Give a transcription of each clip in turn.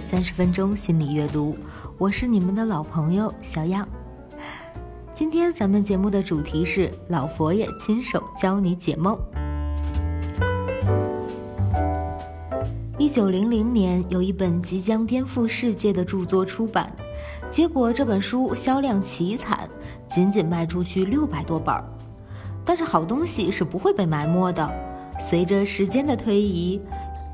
三十分钟心理阅读，我是你们的老朋友小样。今天咱们节目的主题是老佛爷亲手教你解梦。一九零零年，有一本即将颠覆世界的著作出版，结果这本书销量奇惨，仅仅卖出去六百多本儿。但是好东西是不会被埋没的，随着时间的推移。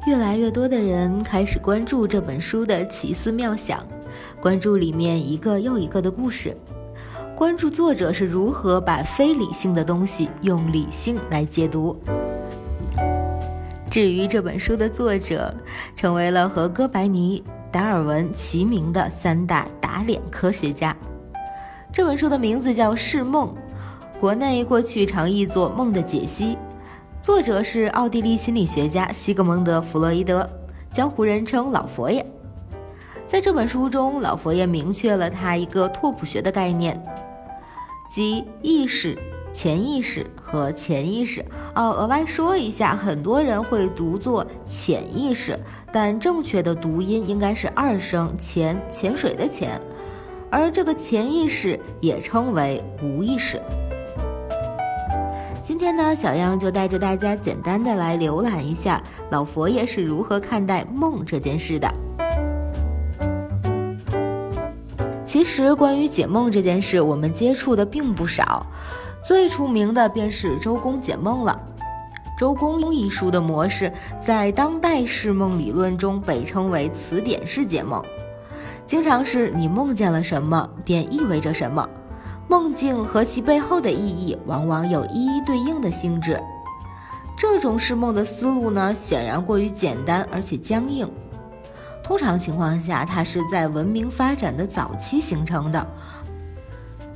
越来越多的人开始关注这本书的奇思妙想，关注里面一个又一个的故事，关注作者是如何把非理性的东西用理性来解读。至于这本书的作者，成为了和哥白尼、达尔文齐名的三大打脸科学家。这本书的名字叫《释梦》，国内过去常译作《梦的解析》。作者是奥地利心理学家西格蒙德·弗洛伊德，江湖人称老佛爷。在这本书中，老佛爷明确了他一个拓扑学的概念，即意识、潜意识和潜意识。哦，额外说一下，很多人会读作潜意识，但正确的读音应该是二声潜，潜水的潜。而这个潜意识也称为无意识。今天呢，小样就带着大家简单的来浏览一下老佛爷是如何看待梦这件事的。其实关于解梦这件事，我们接触的并不少，最出名的便是周公解梦了。周公一书的模式，在当代释梦理论中被称为词典式解梦，经常是你梦见了什么，便意味着什么。梦境和其背后的意义往往有一一对应的性质。这种释梦的思路呢，显然过于简单而且僵硬。通常情况下，它是在文明发展的早期形成的，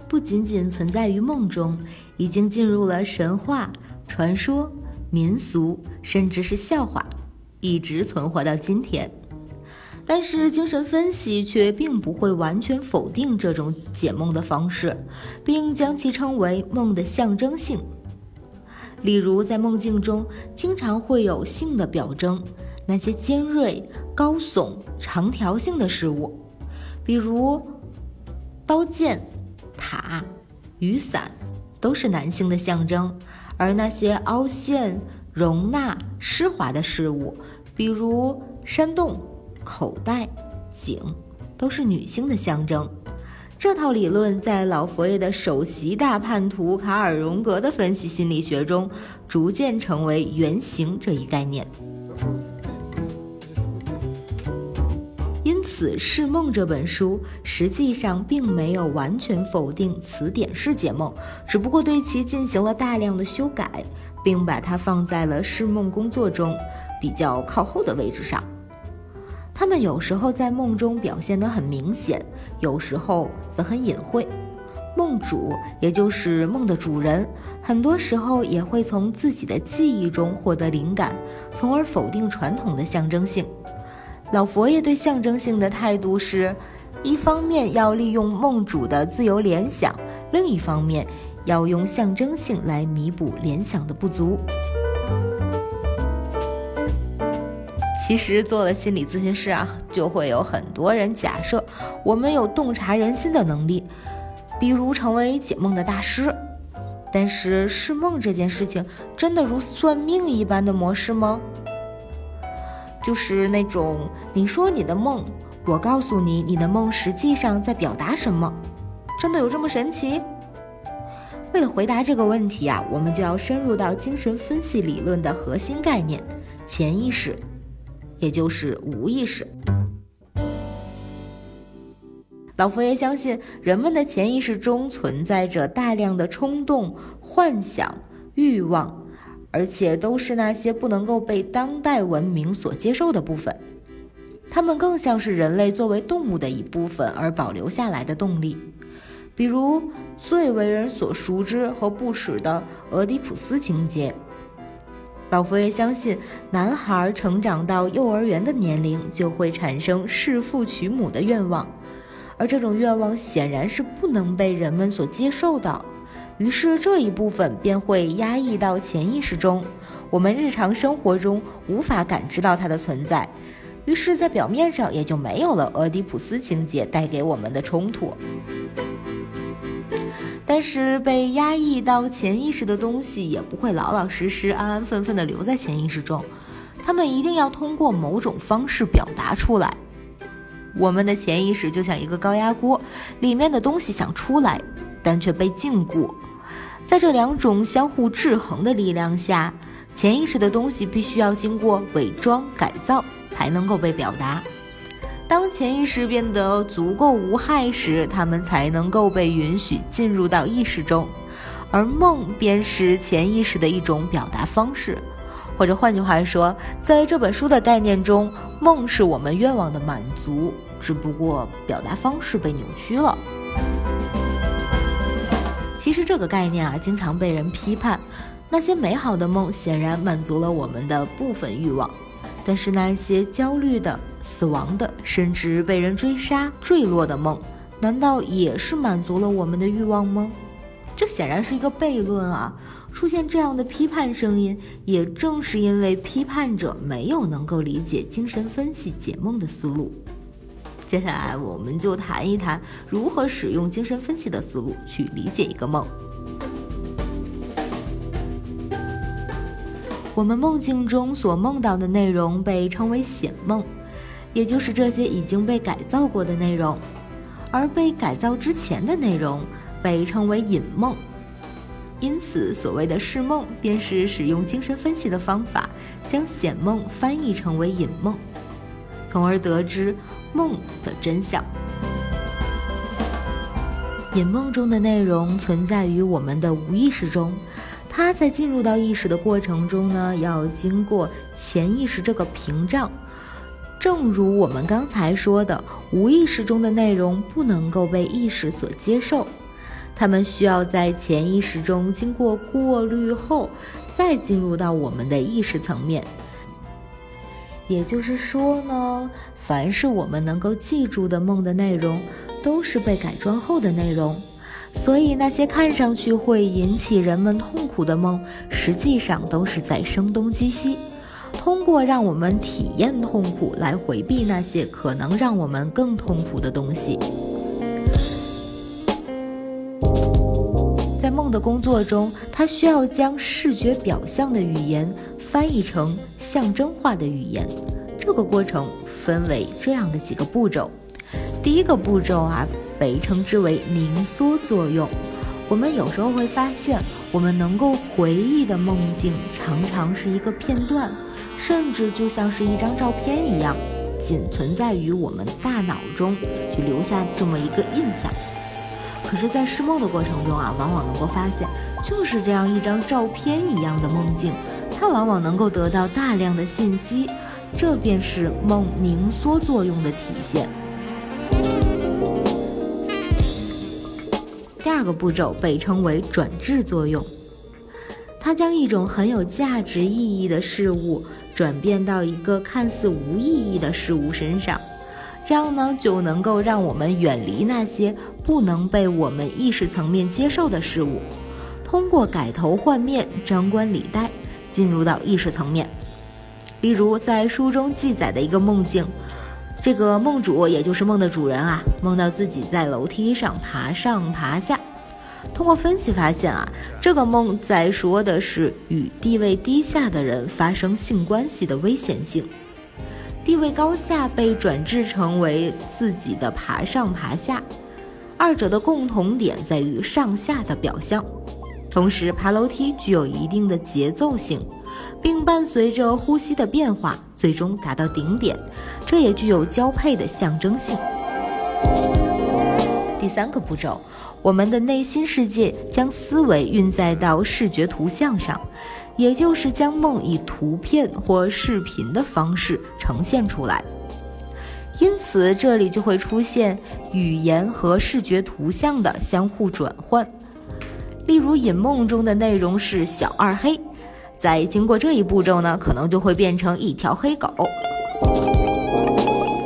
不仅仅存在于梦中，已经进入了神话、传说、民俗，甚至是笑话，一直存活到今天。但是精神分析却并不会完全否定这种解梦的方式，并将其称为梦的象征性。例如，在梦境中经常会有性的表征，那些尖锐、高耸、长条性的事物，比如刀剑、塔、雨伞，都是男性的象征；而那些凹陷、容纳、湿滑的事物，比如山洞。口袋、井，都是女性的象征。这套理论在老佛爷的首席大叛徒卡尔·荣格的分析心理学中，逐渐成为原型这一概念。因此，《释梦》这本书实际上并没有完全否定词典式解梦，只不过对其进行了大量的修改，并把它放在了释梦工作中比较靠后的位置上。他们有时候在梦中表现得很明显，有时候则很隐晦。梦主，也就是梦的主人，很多时候也会从自己的记忆中获得灵感，从而否定传统的象征性。老佛爷对象征性的态度是：一方面要利用梦主的自由联想，另一方面要用象征性来弥补联想的不足。其实做了心理咨询师啊，就会有很多人假设我们有洞察人心的能力，比如成为解梦的大师。但是释梦这件事情真的如算命一般的模式吗？就是那种你说你的梦，我告诉你你的梦实际上在表达什么，真的有这么神奇？为了回答这个问题啊，我们就要深入到精神分析理论的核心概念——潜意识。也就是无意识。老佛爷相信，人们的潜意识中存在着大量的冲动、幻想、欲望，而且都是那些不能够被当代文明所接受的部分。它们更像是人类作为动物的一部分而保留下来的动力，比如最为人所熟知和不耻的俄狄浦斯情节。老佛爷相信，男孩成长到幼儿园的年龄就会产生弑父娶母的愿望，而这种愿望显然是不能被人们所接受的，于是这一部分便会压抑到潜意识中，我们日常生活中无法感知到它的存在，于是，在表面上也就没有了俄狄浦斯情节带给我们的冲突。但是，被压抑到潜意识的东西也不会老老实实、安安分分地留在潜意识中，他们一定要通过某种方式表达出来。我们的潜意识就像一个高压锅，里面的东西想出来，但却被禁锢。在这两种相互制衡的力量下，潜意识的东西必须要经过伪装改造。才能够被表达。当潜意识变得足够无害时，他们才能够被允许进入到意识中，而梦便是潜意识的一种表达方式。或者换句话说，在这本书的概念中，梦是我们愿望的满足，只不过表达方式被扭曲了。其实这个概念啊，经常被人批判。那些美好的梦显然满足了我们的部分欲望。但是那些焦虑的、死亡的，甚至被人追杀、坠落的梦，难道也是满足了我们的欲望吗？这显然是一个悖论啊！出现这样的批判声音，也正是因为批判者没有能够理解精神分析解梦的思路。接下来，我们就谈一谈如何使用精神分析的思路去理解一个梦。我们梦境中所梦到的内容被称为显梦，也就是这些已经被改造过的内容；而被改造之前的内容被称为隐梦。因此，所谓的释梦，便是使用精神分析的方法，将显梦翻译成为隐梦，从而得知梦的真相。隐梦中的内容存在于我们的无意识中。它在进入到意识的过程中呢，要经过潜意识这个屏障。正如我们刚才说的，无意识中的内容不能够被意识所接受，它们需要在潜意识中经过过滤后，再进入到我们的意识层面。也就是说呢，凡是我们能够记住的梦的内容，都是被改装后的内容。所以，那些看上去会引起人们痛苦的梦，实际上都是在声东击西，通过让我们体验痛苦来回避那些可能让我们更痛苦的东西。在梦的工作中，它需要将视觉表象的语言翻译成象征化的语言。这个过程分为这样的几个步骤。第一个步骤啊。被称之为凝缩作用。我们有时候会发现，我们能够回忆的梦境常常是一个片段，甚至就像是一张照片一样，仅存在于我们大脑中，去留下这么一个印象。可是，在释梦的过程中啊，往往能够发现，就是这样一张照片一样的梦境，它往往能够得到大量的信息，这便是梦凝缩作用的体现。第二个步骤被称为转制作用，它将一种很有价值意义的事物转变到一个看似无意义的事物身上，这样呢就能够让我们远离那些不能被我们意识层面接受的事物，通过改头换面、张冠李戴进入到意识层面。例如，在书中记载的一个梦境。这个梦主，也就是梦的主人啊，梦到自己在楼梯上爬上爬下。通过分析发现啊，这个梦在说的是与地位低下的人发生性关系的危险性。地位高下被转制成为自己的爬上爬下，二者的共同点在于上下的表象。同时，爬楼梯具有一定的节奏性。并伴随着呼吸的变化，最终达到顶点，这也具有交配的象征性。第三个步骤，我们的内心世界将思维运载到视觉图像上，也就是将梦以图片或视频的方式呈现出来。因此，这里就会出现语言和视觉图像的相互转换。例如，引梦中的内容是小二黑。在经过这一步骤呢，可能就会变成一条黑狗。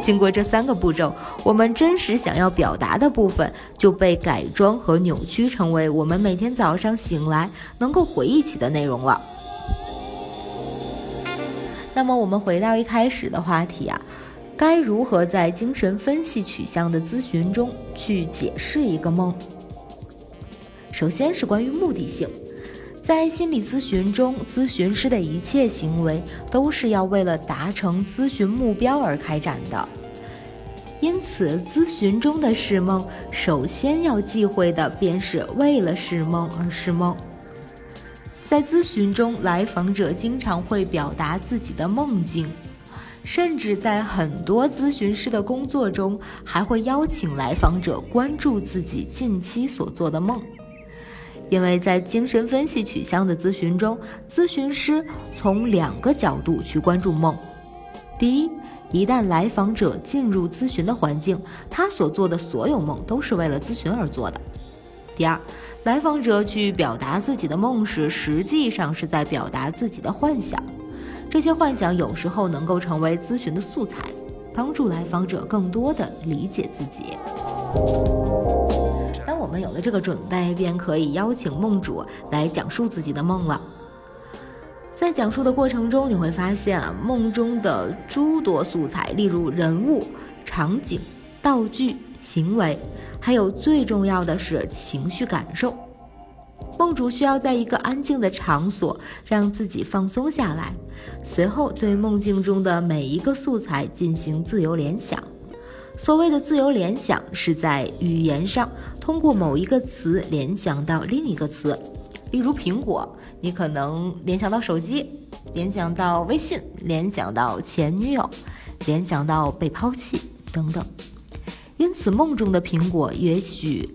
经过这三个步骤，我们真实想要表达的部分就被改装和扭曲，成为我们每天早上醒来能够回忆起的内容了。那么，我们回到一开始的话题啊，该如何在精神分析取向的咨询中去解释一个梦？首先是关于目的性，在心理咨询中，咨询师的一切行为都是要为了达成咨询目标而开展的。因此，咨询中的释梦，首先要忌讳的便是为了释梦而释梦。在咨询中，来访者经常会表达自己的梦境。甚至在很多咨询师的工作中，还会邀请来访者关注自己近期所做的梦，因为在精神分析取向的咨询中，咨询师从两个角度去关注梦：第一，一旦来访者进入咨询的环境，他所做的所有梦都是为了咨询而做的；第二，来访者去表达自己的梦时，实际上是在表达自己的幻想。这些幻想有时候能够成为咨询的素材，帮助来访者更多的理解自己。我们有了这个准备，便可以邀请梦主来讲述自己的梦了。在讲述的过程中，你会发现啊，梦中的诸多素材，例如人物、场景、道具、行为，还有最重要的是情绪感受。梦主需要在一个安静的场所让自己放松下来，随后对梦境中的每一个素材进行自由联想。所谓的自由联想，是在语言上通过某一个词联想到另一个词，例如苹果，你可能联想到手机，联想到微信，联想到前女友，联想到被抛弃等等。因此，梦中的苹果也许。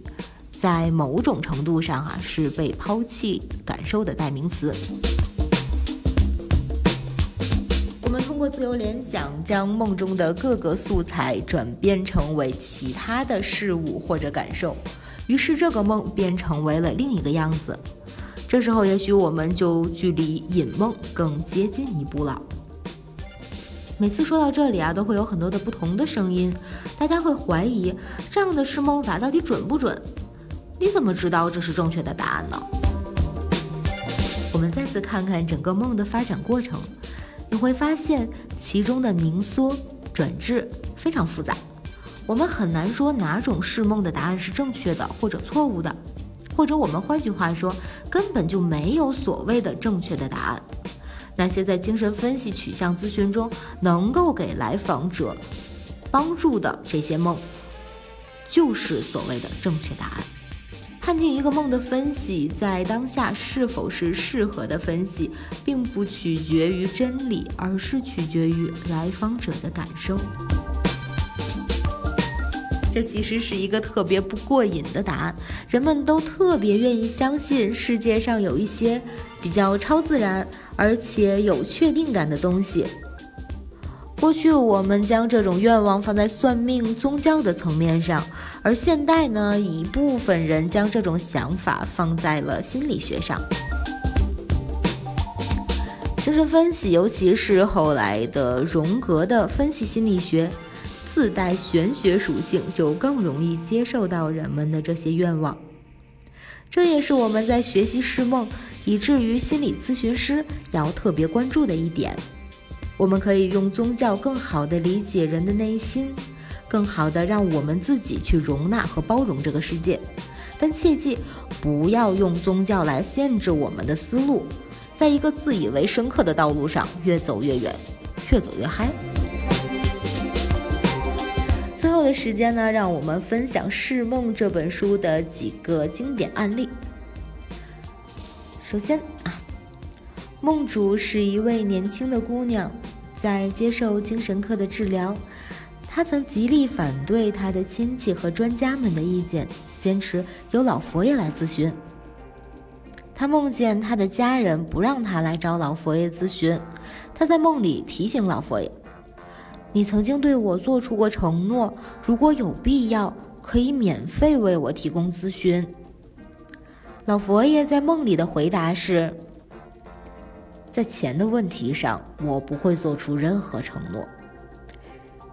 在某种程度上，啊是被抛弃感受的代名词。通过自由联想，将梦中的各个素材转变成为其他的事物或者感受，于是这个梦便成为了另一个样子。这时候，也许我们就距离引梦更接近一步了。每次说到这里啊，都会有很多的不同的声音，大家会怀疑这样的释梦法到底准不准？你怎么知道这是正确的答案呢？我们再次看看整个梦的发展过程，你会发现其中的凝缩、转置非常复杂。我们很难说哪种释梦的答案是正确的或者错误的，或者我们换句话说，根本就没有所谓的正确的答案。那些在精神分析取向咨询中能够给来访者帮助的这些梦，就是所谓的正确答案。判定一个梦的分析，在当下是否是适合的分析，并不取决于真理，而是取决于来访者的感受。这其实是一个特别不过瘾的答案，人们都特别愿意相信世界上有一些比较超自然而且有确定感的东西。过去我们将这种愿望放在算命、宗教的层面上，而现代呢，一部分人将这种想法放在了心理学上。精神分析，尤其是后来的荣格的分析心理学，自带玄学属性，就更容易接受到人们的这些愿望。这也是我们在学习释梦，以至于心理咨询师要特别关注的一点。我们可以用宗教更好地理解人的内心，更好地让我们自己去容纳和包容这个世界，但切记不要用宗教来限制我们的思路，在一个自以为深刻的道路上越走越远，越走越嗨。最后的时间呢，让我们分享《释梦》这本书的几个经典案例。首先啊，梦主是一位年轻的姑娘。在接受精神科的治疗，他曾极力反对他的亲戚和专家们的意见，坚持由老佛爷来咨询。他梦见他的家人不让他来找老佛爷咨询，他在梦里提醒老佛爷：“你曾经对我做出过承诺，如果有必要，可以免费为我提供咨询。”老佛爷在梦里的回答是。在钱的问题上，我不会做出任何承诺。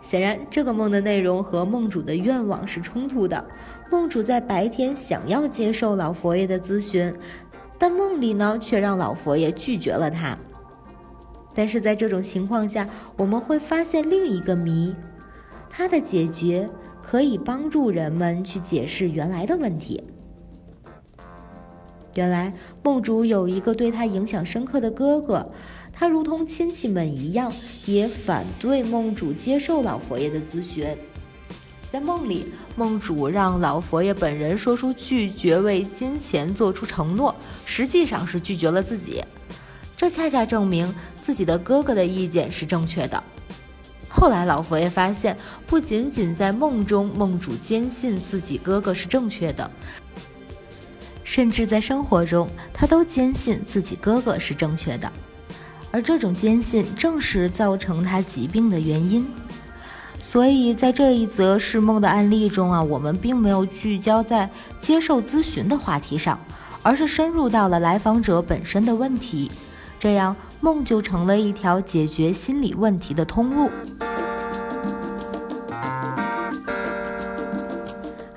显然，这个梦的内容和梦主的愿望是冲突的。梦主在白天想要接受老佛爷的咨询，但梦里呢，却让老佛爷拒绝了他。但是在这种情况下，我们会发现另一个谜：它的解决可以帮助人们去解释原来的问题。原来梦主有一个对他影响深刻的哥哥，他如同亲戚们一样，也反对梦主接受老佛爷的咨询。在梦里，梦主让老佛爷本人说出拒绝为金钱做出承诺，实际上是拒绝了自己。这恰恰证明自己的哥哥的意见是正确的。后来，老佛爷发现，不仅仅在梦中，梦主坚信自己哥哥是正确的。甚至在生活中，他都坚信自己哥哥是正确的，而这种坚信正是造成他疾病的原因。所以在这一则是梦的案例中啊，我们并没有聚焦在接受咨询的话题上，而是深入到了来访者本身的问题，这样梦就成了一条解决心理问题的通路。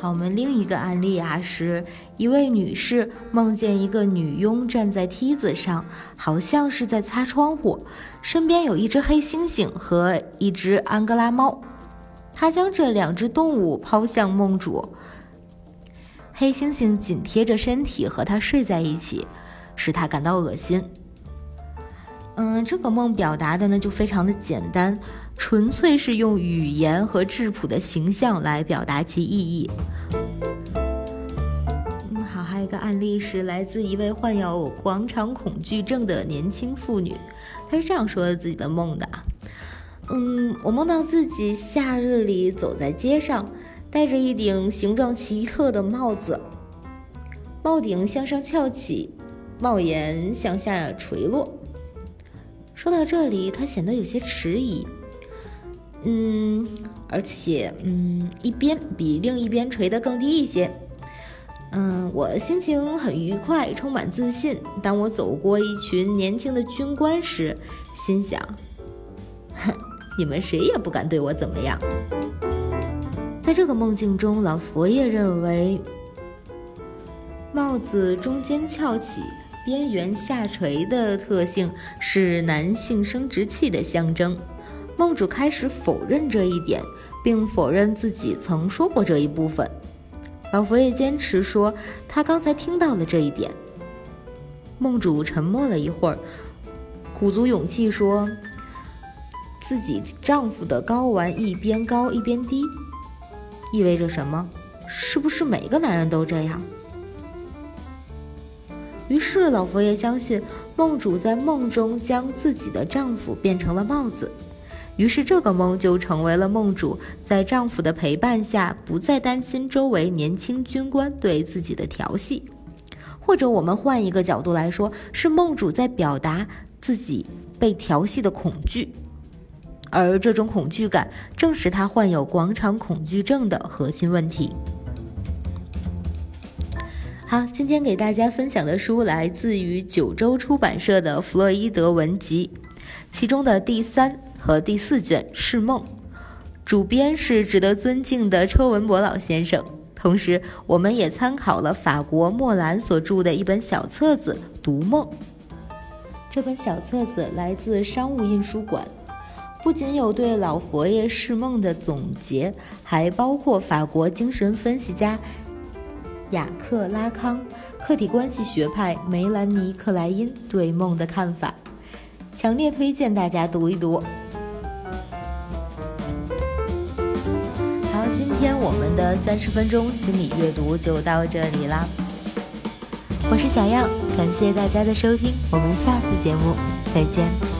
好，我们另一个案例啊，是一位女士梦见一个女佣站在梯子上，好像是在擦窗户，身边有一只黑猩猩和一只安哥拉猫。她将这两只动物抛向梦主，黑猩猩紧贴着身体和她睡在一起，使她感到恶心。嗯，这个梦表达的呢就非常的简单。纯粹是用语言和质朴的形象来表达其意义。嗯，好，还有一个案例是来自一位患有广场恐惧症的年轻妇女，她是这样说的自己的梦的：嗯，我梦到自己夏日里走在街上，戴着一顶形状奇特的帽子，帽顶向上翘起，帽檐向下垂落。说到这里，她显得有些迟疑。嗯，而且，嗯，一边比另一边垂得更低一些。嗯，我心情很愉快，充满自信。当我走过一群年轻的军官时，心想：哼，你们谁也不敢对我怎么样。在这个梦境中，老佛爷认为，帽子中间翘起、边缘下垂的特性是男性生殖器的象征。梦主开始否认这一点，并否认自己曾说过这一部分。老佛爷坚持说他刚才听到了这一点。梦主沉默了一会儿，鼓足勇气说：“自己丈夫的睾丸一边高一边低，意味着什么？是不是每个男人都这样？”于是老佛爷相信梦主在梦中将自己的丈夫变成了帽子。于是，这个梦就成为了梦主在丈夫的陪伴下，不再担心周围年轻军官对自己的调戏，或者我们换一个角度来说，是梦主在表达自己被调戏的恐惧，而这种恐惧感正是他患有广场恐惧症的核心问题。好，今天给大家分享的书来自于九州出版社的《弗洛伊德文集》，其中的第三。和第四卷《释梦》，主编是值得尊敬的车文博老先生。同时，我们也参考了法国莫兰所著的一本小册子《读梦》。这本小册子来自商务印书馆，不仅有对老佛爷释梦的总结，还包括法国精神分析家雅克拉康、客体关系学派梅兰妮克莱因对梦的看法，强烈推荐大家读一读。们的三十分钟心理阅读就到这里啦，我是小样，感谢大家的收听，我们下次节目再见。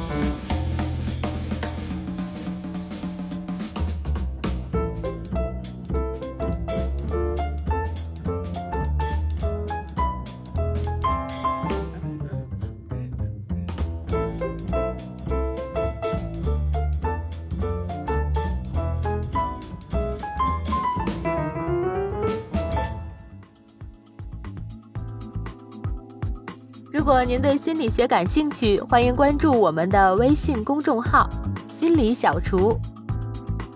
如果您对心理学感兴趣，欢迎关注我们的微信公众号“心理小厨”，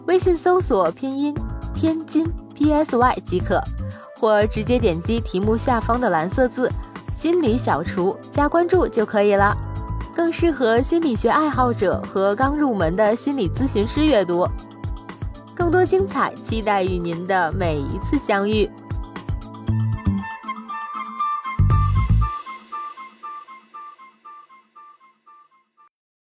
微信搜索拼音“天津 PSY” 即可，或直接点击题目下方的蓝色字“心理小厨”加关注就可以了，更适合心理学爱好者和刚入门的心理咨询师阅读。更多精彩，期待与您的每一次相遇。